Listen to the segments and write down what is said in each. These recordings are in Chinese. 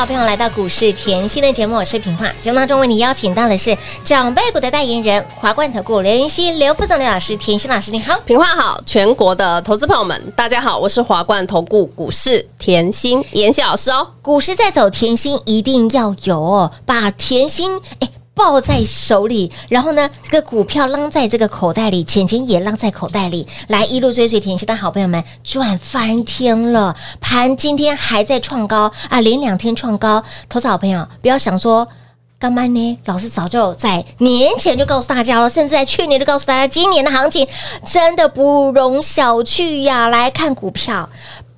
好朋友来到股市甜心的节目，我是平化。节目当中为你邀请到的是长辈股的代言人华冠投顾刘云熙、刘副总、刘老师。甜心老师你好，平化好，全国的投资朋友们大家好，我是华冠投顾股市甜心妍希老师哦。股市在走，甜心一定要有哦，把甜心哎。抱在手里，然后呢，这个股票扔在这个口袋里，钱钱也扔在口袋里，来一路追随甜心的好朋友们赚翻天了。盘今天还在创高啊，连两天创高。投资好朋友不要想说干嘛呢？老师早就在年前就告诉大家了，甚至在去年就告诉大家，今年的行情真的不容小觑呀。来看股票。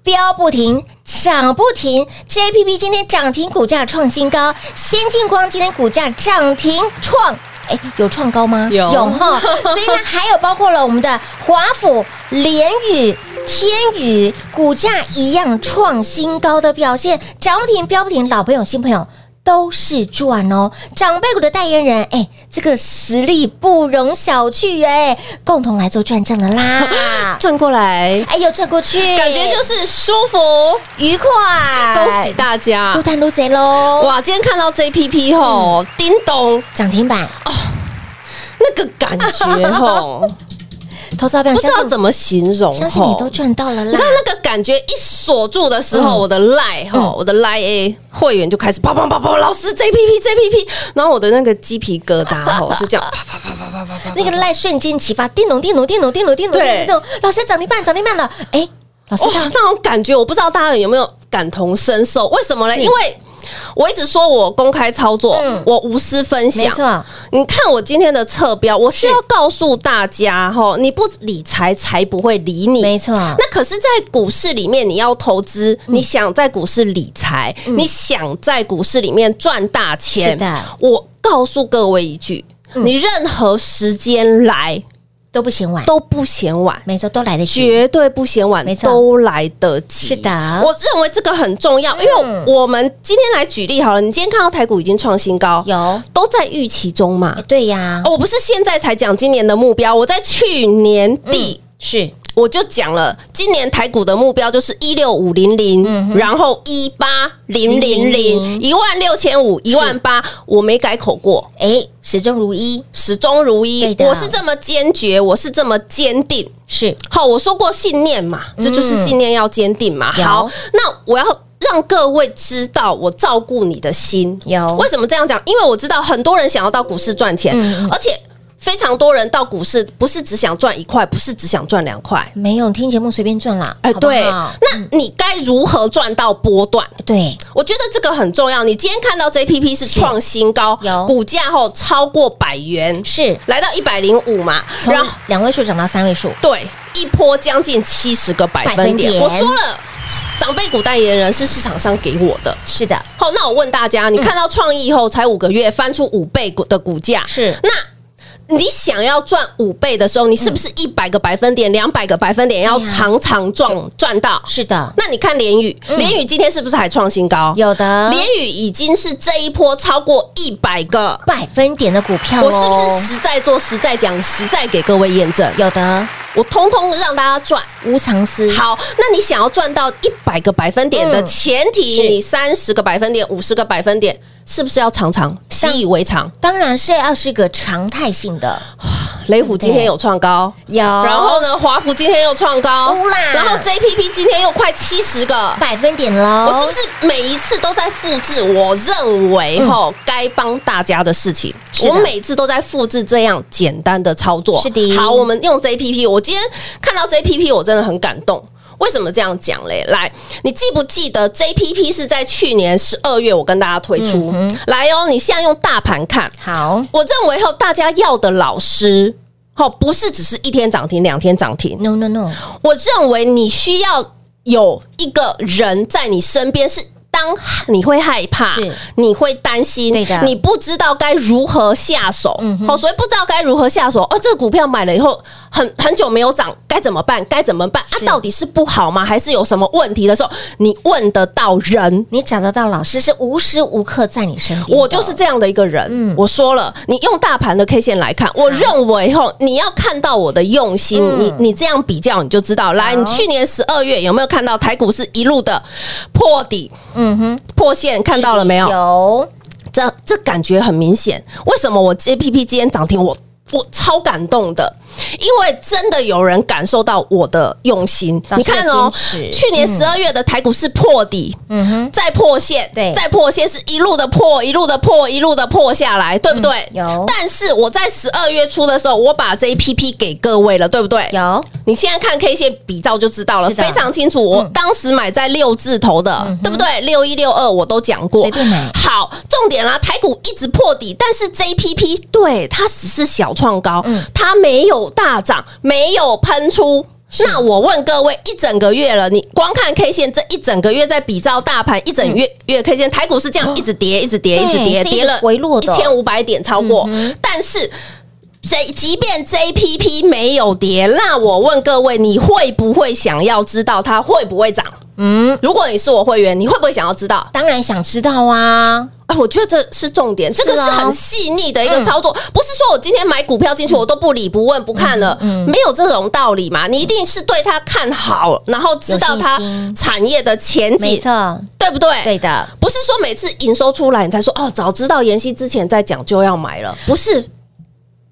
飙不停，涨不停，JPP 今天涨停，股价创新高。先进光今天股价涨停创，哎，有创高吗？有有哈。所以呢，还有包括了我们的华府、联宇、天宇，股价一样创新高的表现，涨不停，飙不停，老朋友、新朋友。都是赚哦，长辈股的代言人，哎，这个实力不容小觑哎，共同来做转正的啦，转过来，哎呦，转过去，感觉就是舒服。愉快，恭喜大家，入单入贼喽！哇，今天看到 JPP 吼，叮咚。涨停板。哦，那个感觉吼。投资不知道怎么形容，相信你都赚到了啦。你知道那个感觉一锁住的时候，我的 Line 哈，我的 Line A 会员就开始啪啪啪啪，老师 JPP JPP，然后我的那个鸡皮疙瘩哈，就这样 啪啪啪啪啪啪啪，那个 Line 瞬间启发，叮咚叮咚叮咚叮咚叮咚叮咚，老师涨停板涨停板了，哎，老师那种感觉，我不知道大家有没有感同身受？为什么呢？因为我一直说我公开操作，嗯、我无私分享。没错，你看我今天的侧标，我是要告诉大家哈，你不理财，才不会理你。没错，那可是，在股市里面，你要投资，嗯、你想在股市理财，嗯、你想在股市里面赚大钱。我告诉各位一句，嗯、你任何时间来。都不嫌晚，都不嫌晚，没错，都来得及，绝对不嫌晚，没错，都来得及。是的，我认为这个很重要，因为我们今天来举例好了，你今天看到台股已经创新高，有。都在预期中嘛？对呀，我不是现在才讲今年的目标，我在去年底。是。我就讲了，今年台股的目标就是一六五零零，然后一八零零零，一万六千五，一万八，我没改口过，哎，始终如一，始终如一，我是这么坚决，我是这么坚定，是。好，我说过信念嘛，这就是信念要坚定嘛。好，那我要让各位知道，我照顾你的心，有。为什么这样讲？因为我知道很多人想要到股市赚钱，而且。非常多人到股市不是只想赚一块，不是只想赚两块，没有听节目随便赚啦。哎，好不好对，那你该如何赚到波段？对，我觉得这个很重要。你今天看到 JPP 是创新高，有股价后超过百元，是来到一百零五嘛，从然后两位数涨到三位数，对，一波将近七十个百分点。百分点我说了，长辈股代言人是市场上给我的。是的，好，那我问大家，你看到创意以后才五个月翻出五倍股的股价，是那？你想要赚五倍的时候，你是不是一百个百分点、两百个百分点要常常赚赚到？是的，那你看联宇，联宇今天是不是还创新高？有的，联宇已经是这一波超过一百个百分点的股票，我是不是实在做、实在讲、实在给各位验证？有的，我通通让大家赚无偿私。好，那你想要赚到一百个百分点的前提，你三十个百分点、五十个百分点。是不是要常常习以为常？当然是要是个常态性的。雷虎今天有创高，有。然后呢，华福今天又创高，然后 JPP 今天又快七十个百分点了。我是不是每一次都在复制？我认为哈，该帮大家的事情，我每次都在复制这样简单的操作。是的。好，我们用 JPP。我今天看到 JPP，我真的很感动。为什么这样讲嘞？来，你记不记得 JPP 是在去年十二月我跟大家推出？嗯、来哦，你现在用大盘看好。我认为后大家要的老师，哦，不是只是一天涨停、两天涨停。No No No，我认为你需要有一个人在你身边是。当你会害怕，你会担心，你不知道该如何下手，嗯，好，所以不知道该如何下手。哦，这个股票买了以后很很久没有涨，该怎么办？该怎么办？啊，到底是不好吗？还是有什么问题的时候，你问得到人，你找得到老师，是无时无刻在你身边。我就是这样的一个人。嗯，我说了，你用大盘的 K 线来看，我认为后你要看到我的用心，你你这样比较你就知道。来，你去年十二月有没有看到台股是一路的破底？嗯哼，破线看到了没有？有，这这感觉很明显。为什么我 A P P 今天涨停？我我超感动的。因为真的有人感受到我的用心，你看哦，去年十二月的台股是破底，嗯哼，再破线，对，再破线是一路的破，一路的破，一路的破下来，对不对？有。但是我在十二月初的时候，我把 JPP 给各位了，对不对？有。你现在看 K 线比照就知道了，非常清楚。我当时买在六字头的，对不对？六一六二我都讲过。好，重点啦，台股一直破底，但是 JPP 对它只是小创高，它没有。大涨没有喷出，那我问各位，一整个月了，你光看 K 线，这一整个月在比照大盘，一整月月 K 线，台股是这样一直跌，一直跌，一直跌，跌了一千五百点超过，但是 J 即便 JPP 没有跌，那我问各位，你会不会想要知道它会不会涨？嗯，如果你是我会员，你会不会想要知道？当然想知道啊！啊，我觉得这是重点，这个是很细腻的一个操作，不是说我今天买股票进去，我都不理不问不看了，嗯没有这种道理嘛。你一定是对它看好，然后知道它产业的前景，对不对？对的，不是说每次营收出来你才说哦，早知道妍希之前在讲就要买了，不是。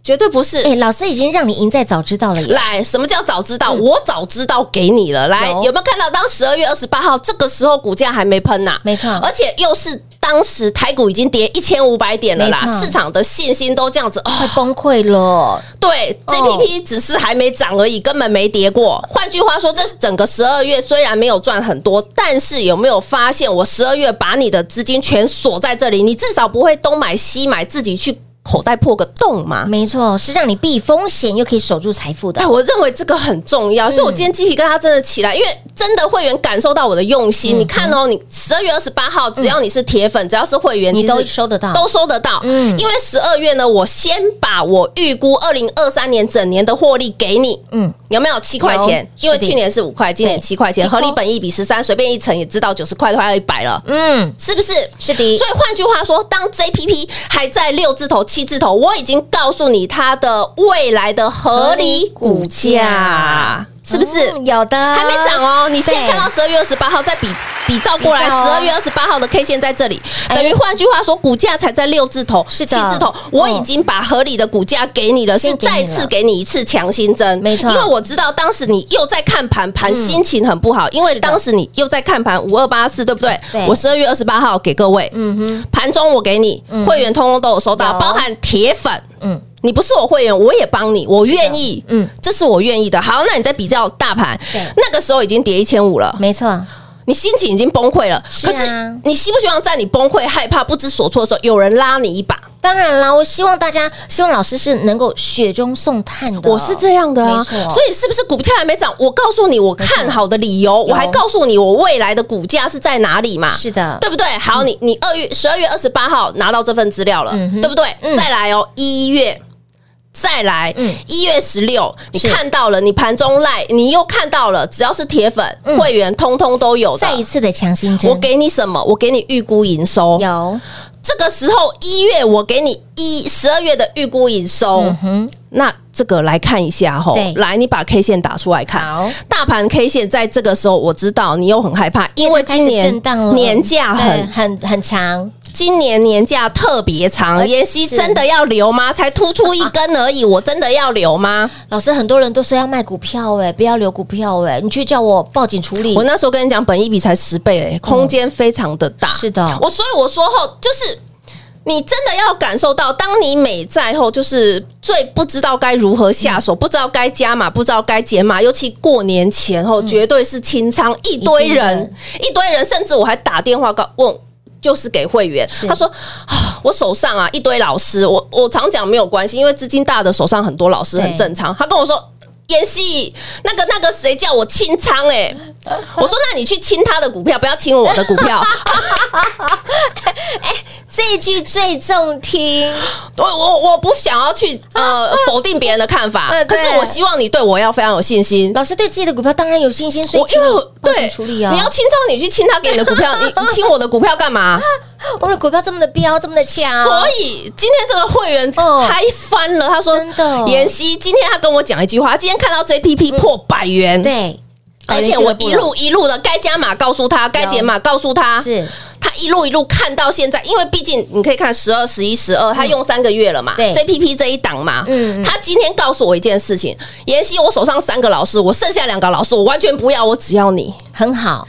绝对不是，哎，老师已经让你赢在早知道了。来，什么叫早知道？我早知道给你了。来，有没有看到？当十二月二十八号这个时候，股价还没喷呐，没错，而且又是当时台股已经跌一千五百点了啦，市场的信心都这样子，快崩溃了。对，GPP 只是还没涨而已，根本没跌过。换句话说，这是整个十二月虽然没有赚很多，但是有没有发现，我十二月把你的资金全锁在这里，你至少不会东买西买，自己去。口袋破个洞嘛？没错，是让你避风险又可以守住财富的。哎，我认为这个很重要，所以我今天鸡皮疙瘩真的起来，因为真的会员感受到我的用心。你看哦，你十二月二十八号，只要你是铁粉，只要是会员，你都收得到，都收得到。嗯，因为十二月呢，我先把我预估二零二三年整年的获利给你。嗯，有没有七块钱？因为去年是五块，今年七块钱，合理本益比十三，随便一乘也知道九十块快要一百了。嗯，是不是？是的。所以换句话说，当 JPP 还在六字头、七字头，我已经告诉你它的未来的合理股价。是不是？有的。还没涨哦？你现在看到十二月二十八号再比比照过来，十二月二十八号的 K 线在这里，等于换句话说，股价才在六字头、七字头，我已经把合理的股价给你了，是再次给你一次强心针，没错。因为我知道当时你又在看盘，盘心情很不好，因为当时你又在看盘五二八四，对不对？我十二月二十八号给各位，嗯哼，盘中我给你会员通通都有收到，包含铁粉。嗯，你不是我会员，我也帮你，我愿意，嗯，这是我愿意的。好，那你再比较大盘，对，那个时候已经跌一千五了，没错。你心情已经崩溃了，是啊、可是你希不希望在你崩溃、害怕、不知所措的时候，有人拉你一把？当然啦，我希望大家，希望老师是能够雪中送炭的。我是这样的啊，所以是不是股票还没涨？我告诉你，我看好的理由，我还告诉你我未来的股价是在哪里嘛？是的，对不对？好，你你二月十二月二十八号拿到这份资料了，对不对？再来哦，一月。再来，一月十六，你看到了，你盘中赖，你又看到了，只要是铁粉会员，通通都有的。再一次的强心针，我给你什么？我给你预估营收。有这个时候一月，我给你一十二月的预估营收。嗯哼，那这个来看一下吼，来，你把 K 线打出来看。大盘 K 线在这个时候，我知道你又很害怕，因为今年年假很很很长。今年年假特别长，妍希真的要留吗？才突出一根而已，我真的要留吗？老师，很多人都说要卖股票，哎，不要留股票，哎，你去叫我报警处理。我那时候跟你讲，本一比才十倍，哎，空间非常的大。是的，我所以我说后，就是你真的要感受到，当你美债后，就是最不知道该如何下手，不知道该加码，不知道该减码，尤其过年前后，绝对是清仓，一堆人，一堆人，甚至我还打电话告问。就是给会员，他说啊，我手上啊一堆老师，我我常讲没有关系，因为资金大的手上很多老师很正常。他跟我说。妍希，那个那个谁叫我清仓哎？我说那你去清他的股票，不要清我的股票。哎，这句最中听。我我我不想要去呃 否定别人的看法，可是我希望你对我要非常有信心。老师对自己的股票当然有信心，所以因为对处理啊，你要清仓，你去清他给你的股票，你你清我的股票干嘛？我的股票这么的飙，这么的强，所以今天这个会员嗨翻了。他说：“真的，妍希，今天他跟我讲一句话，他今天看到 JPP 破百元，对，而且我一路一路的该加码告诉他，该减码告诉他，是。他一路一路看到现在，因为毕竟你可以看十二、十一、十二，他用三个月了嘛，对，JPP 这一档嘛，嗯，他今天告诉我一件事情，妍希，我手上三个老师，我剩下两个老师，我完全不要，我只要你，很好。”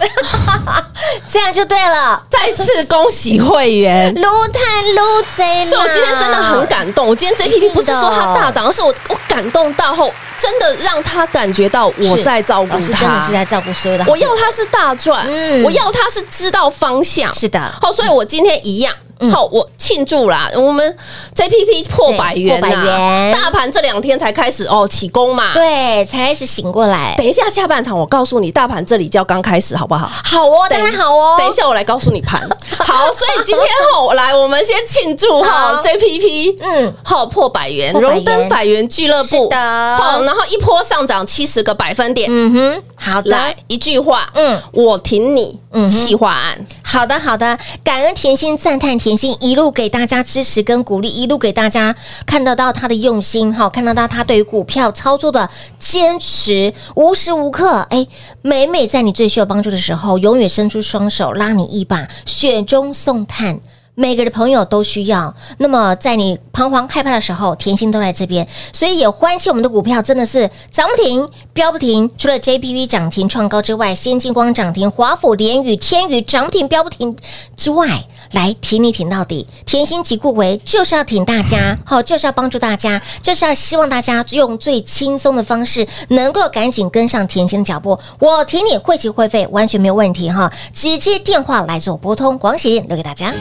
这样就对了，再次恭喜会员，撸太撸贼，所以我今天真的很感动。我今天 JPP 不是说它大涨，而是我我感动到后，真的让他感觉到我在照顾他，真的是在照顾所有的。我要他是大赚，嗯，我要他是知道方向，是的。好，所以我今天一样。好，我庆祝啦！我们 JPP 破百元，破百元，大盘这两天才开始哦起攻嘛，对，才开始醒过来。等一下下半场，我告诉你，大盘这里叫刚开始，好不好？好哦，当然好哦。等一下我来告诉你盘。好，所以今天后来我们先庆祝哈 JPP，嗯，好破百元，荣登百元俱乐部的。好，然后一波上涨七十个百分点。嗯哼，好的，来一句话，嗯，我挺你，嗯，企划案。好的，好的，感恩甜心，赞叹甜。甜心一路给大家支持跟鼓励，一路给大家看得到他的用心哈，看得到他对于股票操作的坚持，无时无刻哎，每每在你最需要帮助的时候，永远伸出双手拉你一把，雪中送炭。每个的朋友都需要。那么，在你彷徨害怕的时候，甜心都在这边，所以也欢喜我们的股票真的是涨不停，飙不停。除了 JPP 涨停创高之外，先进光涨停，华府联宇、天宇涨停飙不停之外，来挺你挺到底。甜心即故为就是要挺大家，好，就是要帮助大家，就是要希望大家用最轻松的方式，能够赶紧跟上甜心的脚步。我挺你会期会费完全没有问题哈，直接电话来做拨通，广喜留给大家。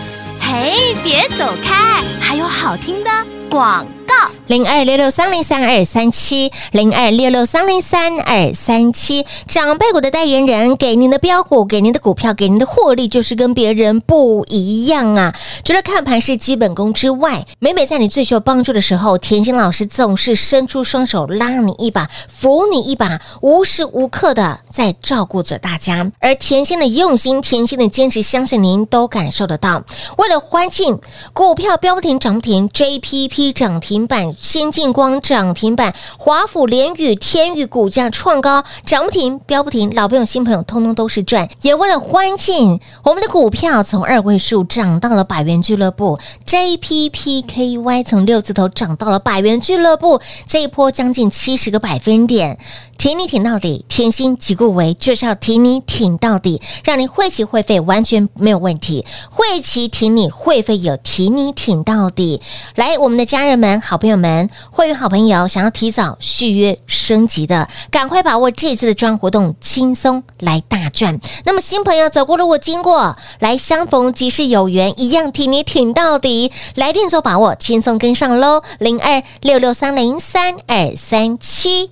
嘿，别走开，还有好听的广告。零二六六三零三二三七，零二六六三零三二三七，长辈股的代言人，给您的标股，给您的股票，给您的获利，就是跟别人不一样啊！除了看盘是基本功之外，每每在你最需要帮助的时候，甜心老师总是伸出双手拉你一把，扶你一把，无时无刻的在照顾着大家。而甜心的用心，甜心的坚持，相信您都感受得到。为了欢庆股票标停涨停，JPP 涨停。板先进光涨停板，华府联宇天宇股价创高涨不停，飙不停，老朋友新朋友通通都是赚。也为了欢庆我们的股票从二位数涨到了百元俱乐部，JPPKY 从六字头涨到了百元俱乐部，这一波将近七十个百分点。挺你挺到底，甜心即顾为就是要挺你挺到底，让你会期会费完全没有问题。会期挺你，会费有挺你挺到底。来，我们的家人们、好朋友们、会员好朋友，想要提早续约升级的，赶快把握这次的专活动，轻松来大赚。那么新朋友走过路过经过，来相逢即是有缘，一样挺你挺到底。来电做把握，轻松跟上喽，零二六六三零三二三七。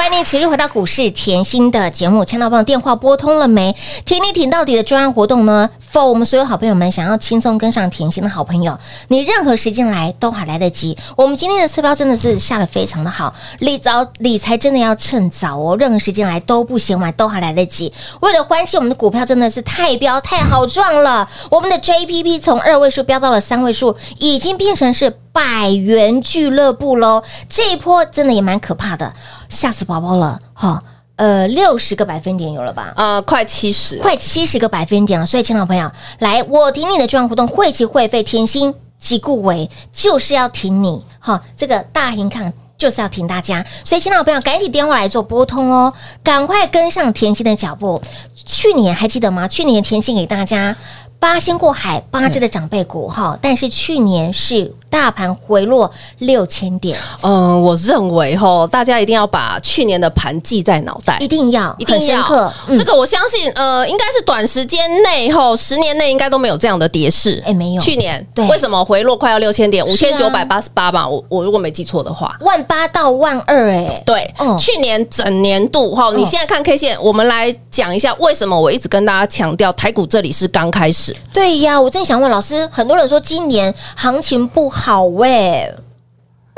欢迎您持续回到股市甜心的节目，强老棒电话拨通了没？挺你挺到底的专案活动呢？for 我们所有好朋友们想要轻松跟上甜心的好朋友，你任何时间来都还来得及。我们今天的车标真的是下得非常的好，理早理财真的要趁早哦，任何时间来都不嫌晚，都还来得及。为了欢喜我们的股票真的是太飙太好赚了，我们的 JPP 从二位数飙到了三位数，已经变成是。百元俱乐部喽，这一波真的也蛮可怕的，吓死宝宝了哈！呃，六十个百分点有了吧？呃，快七十，快七十个百分点了。所以，亲老朋友，来，我挺你的专案活动，会期会费甜心即顾为，就是要挺你哈！这个大银抗就是要挺大家，所以，亲老朋友，赶紧电话来做拨通哦，赶快跟上甜心的脚步。去年还记得吗？去年甜心给大家。八仙过海，八只的长辈股哈，但是去年是大盘回落六千点。嗯，我认为哈，大家一定要把去年的盘记在脑袋，一定要，一定要。这个我相信，呃，应该是短时间内后十年内应该都没有这样的跌势。哎，没有。去年对，为什么回落快要六千点？五千九百八十八吧，我我如果没记错的话，万八到万二哎。对，去年整年度哈，你现在看 K 线，我们来讲一下为什么我一直跟大家强调台股这里是刚开始。对呀，我正想问老师，很多人说今年行情不好喂。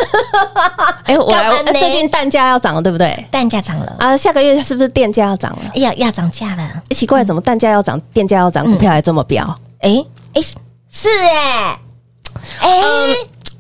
哎，我来，最近蛋价要涨了，对不对？蛋价涨了啊，下个月是不是电价要涨了？哎呀，要涨价了！奇怪，怎么蛋价要涨，电价要涨，股票还这么飙？哎哎，是哎，哎。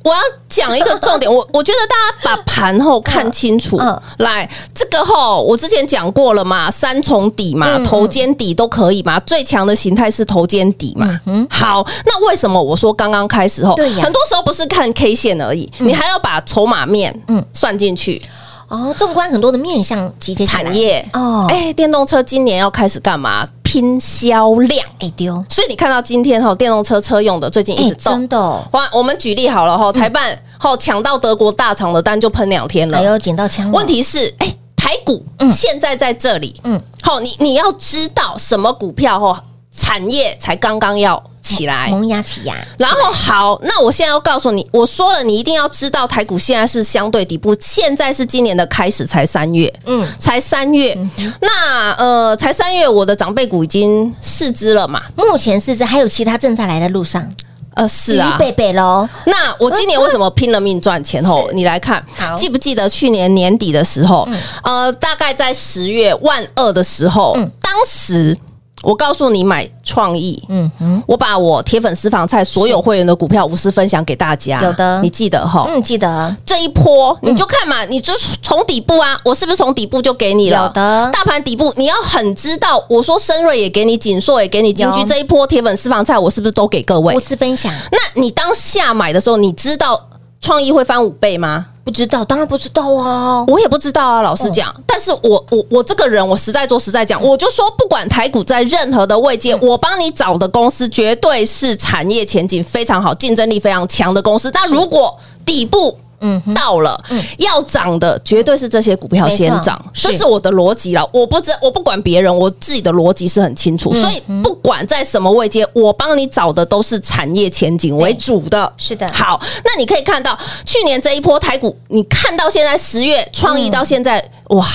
我要讲一个重点，我 我觉得大家把盘后看清楚。来，这个后我之前讲过了嘛，三重底嘛，头肩底都可以嘛，最强的形态是头肩底嘛。嗯，好，那为什么我说刚刚开始后，很多时候不是看 K 线而已，你还要把筹码面嗯算进去。哦，纵观很多的面向集结产业哦，哎，电动车今年要开始干嘛？拼销量，哎丢！所以你看到今天哈，电动车车用的最近一直动，真的。哇，我们举例好了哈，台办哈抢到德国大厂的单就喷两天了，还有捡到枪。问题是，哎，台股现在在这里，嗯，好，你你要知道什么股票哈，产业才刚刚要。起来，萌芽起芽。然后好，那我现在要告诉你，我说了，你一定要知道台股现在是相对底部，现在是今年的开始，才三月，嗯，才三月。嗯、那呃，才三月，我的长辈股已经四只了嘛？目前四只，还有其他正在来的路上。呃，是啊，贝贝喽。那我今年为什么拼了命赚钱？吼，你来看，记不记得去年年底的时候？嗯、呃，大概在十月万二的时候，嗯、当时。我告诉你买创意，嗯哼，我把我铁粉私房菜所有会员的股票无私分享给大家，有的，你记得哈？嗯，记得这一波你就看嘛，你就从底部啊，我是不是从底部就给你了？有的，大盘底部你要很知道，我说深瑞也给你，锦硕也给你，金居这一波铁粉私房菜我是不是都给各位无私分享？那你当下买的时候，你知道创意会翻五倍吗？不知道，当然不知道啊！我也不知道啊，老实讲。哦、但是我我我这个人，我实在做实在讲，我就说，不管台股在任何的位阶，嗯、我帮你找的公司绝对是产业前景非常好、竞争力非常强的公司。那如果底部，嗯，到了，嗯，要涨的绝对是这些股票先涨，这是我的逻辑了。我不知，我不管别人，我自己的逻辑是很清楚。所以不管在什么位阶，我帮你找的都是产业前景为主的。是的，好，那你可以看到去年这一波台股，你看到现在十月创意到现在。哇，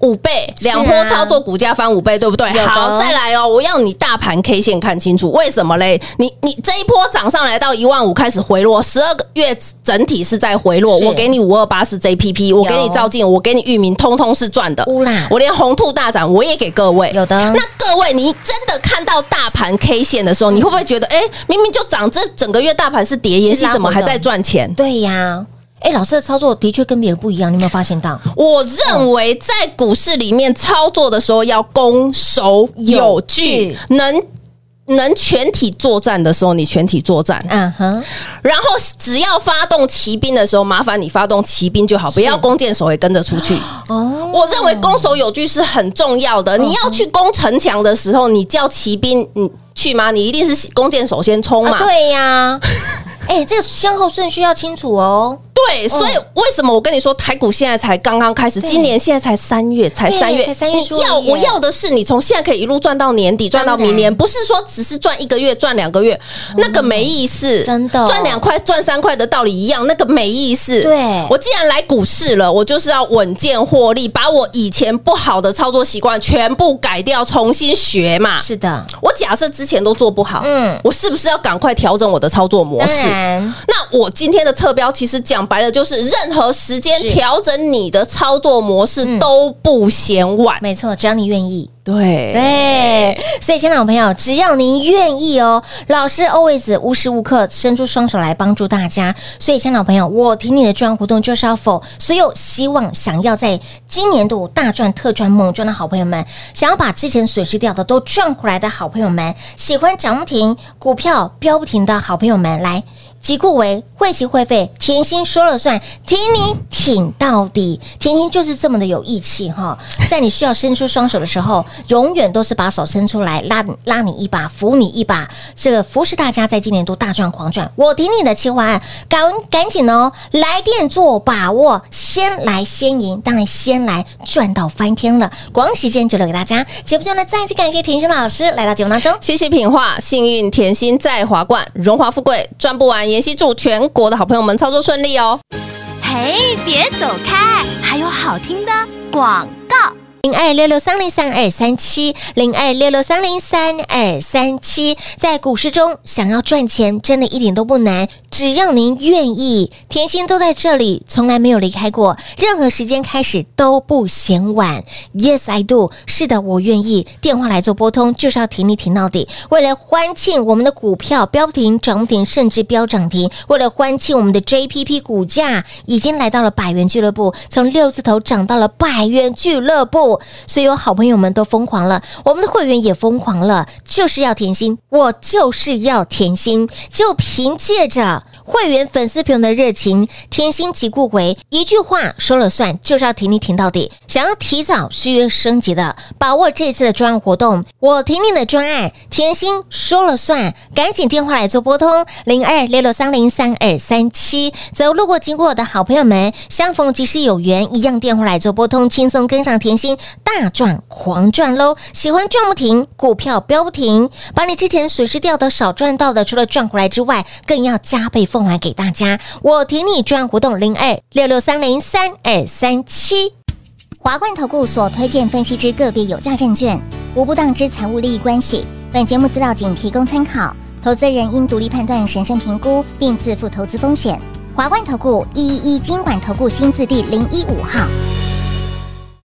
五倍两波操作，股价翻五倍，对不对？好，再来哦，我要你大盘 K 线看清楚，为什么嘞？你你这一波涨上来到一万五，开始回落，十二个月整体是在回落。我给你五二八是 JPP，我给你照进，我给你域名，通通是赚的。我连红兔大涨，我也给各位。有的。那各位，你真的看到大盘 K 线的时候，你会不会觉得，哎，明明就涨，这整个月大盘是跌，妍希怎么还在赚钱？对呀。哎，老师的操作的确跟别人不一样，你有没有发现到？我认为在股市里面操作的时候要攻守有据，能。能全体作战的时候，你全体作战。嗯哼，然后只要发动骑兵的时候，麻烦你发动骑兵就好，不要弓箭手也跟着出去。哦，我认为攻守有据是很重要的。你要去攻城墙的时候，你叫骑兵你去吗？你一定是弓箭手先冲嘛？啊、对呀。哎，这个先后顺序要清楚哦。对，所以为什么我跟你说台股现在才刚刚开始？今年现在才三月，才三月，你要我要的是你从现在可以一路赚到年底，赚到明年，不是说只是赚一个月、赚两个月，那个没意思。真的，赚两块、赚三块的道理一样，那个没意思。对，我既然来股市了，我就是要稳健获利，把我以前不好的操作习惯全部改掉，重新学嘛。是的，我假设之前都做不好，嗯，我是不是要赶快调整我的操作模式？那我今天的侧标其实讲。白了就是任何时间调整你的操作模式都不嫌晚，没错，只要你愿意。对对，所以，亲爱的朋友，只要您愿意哦，老师 always 无时无刻伸出双手来帮助大家。所以，亲爱的朋友，我听你的专案活动就是要否所有希望想要在今年度大赚特赚猛赚的好朋友们，想要把之前损失掉的都赚回来的好朋友们，喜欢涨不停股票飙不停的好朋友们，来。即故为会期会费，甜心说了算，挺你挺到底。甜心就是这么的有义气哈，在你需要伸出双手的时候，永远都是把手伸出来拉拉你一把，扶你一把。这个扶持大家在今年都大赚狂赚。我挺你的计划案，赶赶紧哦，来电做把握，先来先赢，当然先来赚到翻天了。光时间就留给大家。节目中呢，再次感谢甜心老师来到节目当中，谢谢品画，幸运甜心在华冠，荣华富贵赚不完。妍希祝全国的好朋友们操作顺利哦！嘿，别走开，还有好听的广告。零二六六三零三二三七，零二六六三零三二三七，在股市中想要赚钱，真的一点都不难，只要您愿意，甜心都在这里，从来没有离开过，任何时间开始都不嫌晚。Yes, I do。是的，我愿意。电话来做拨通，就是要挺你挺到底。为了欢庆我们的股票飙停、涨停，甚至飙涨停；为了欢庆我们的 JPP 股价已经来到了百元俱乐部，从六字头涨到了百元俱乐部。所有好朋友们都疯狂了，我们的会员也疯狂了，就是要甜心，我就是要甜心，就凭借着会员粉丝朋友的热情，甜心即故为一句话说了算，就是要挺你挺到底。想要提早续约升级的，把握这次的专案活动，我挺你的专案，甜心说了算，赶紧电话来做拨通零二六六三零三二三七。走路过经过的好朋友们，相逢即是有缘，一样电话来做拨通，轻松跟上甜心。大赚狂赚喽！喜欢赚不停，股票飙不停，把你之前损失掉的、少赚到的，除了赚回来之外，更要加被奉还给大家。我挺你赚活动零二六六三零三二三七。华冠投顾所推荐分析之个别有价证券，无不当之财务利益关系。本节目资料仅提供参考，投资人应独立判断、审慎评估，并自负投资风险。华冠投顾一一一经管投顾新字第零一五号。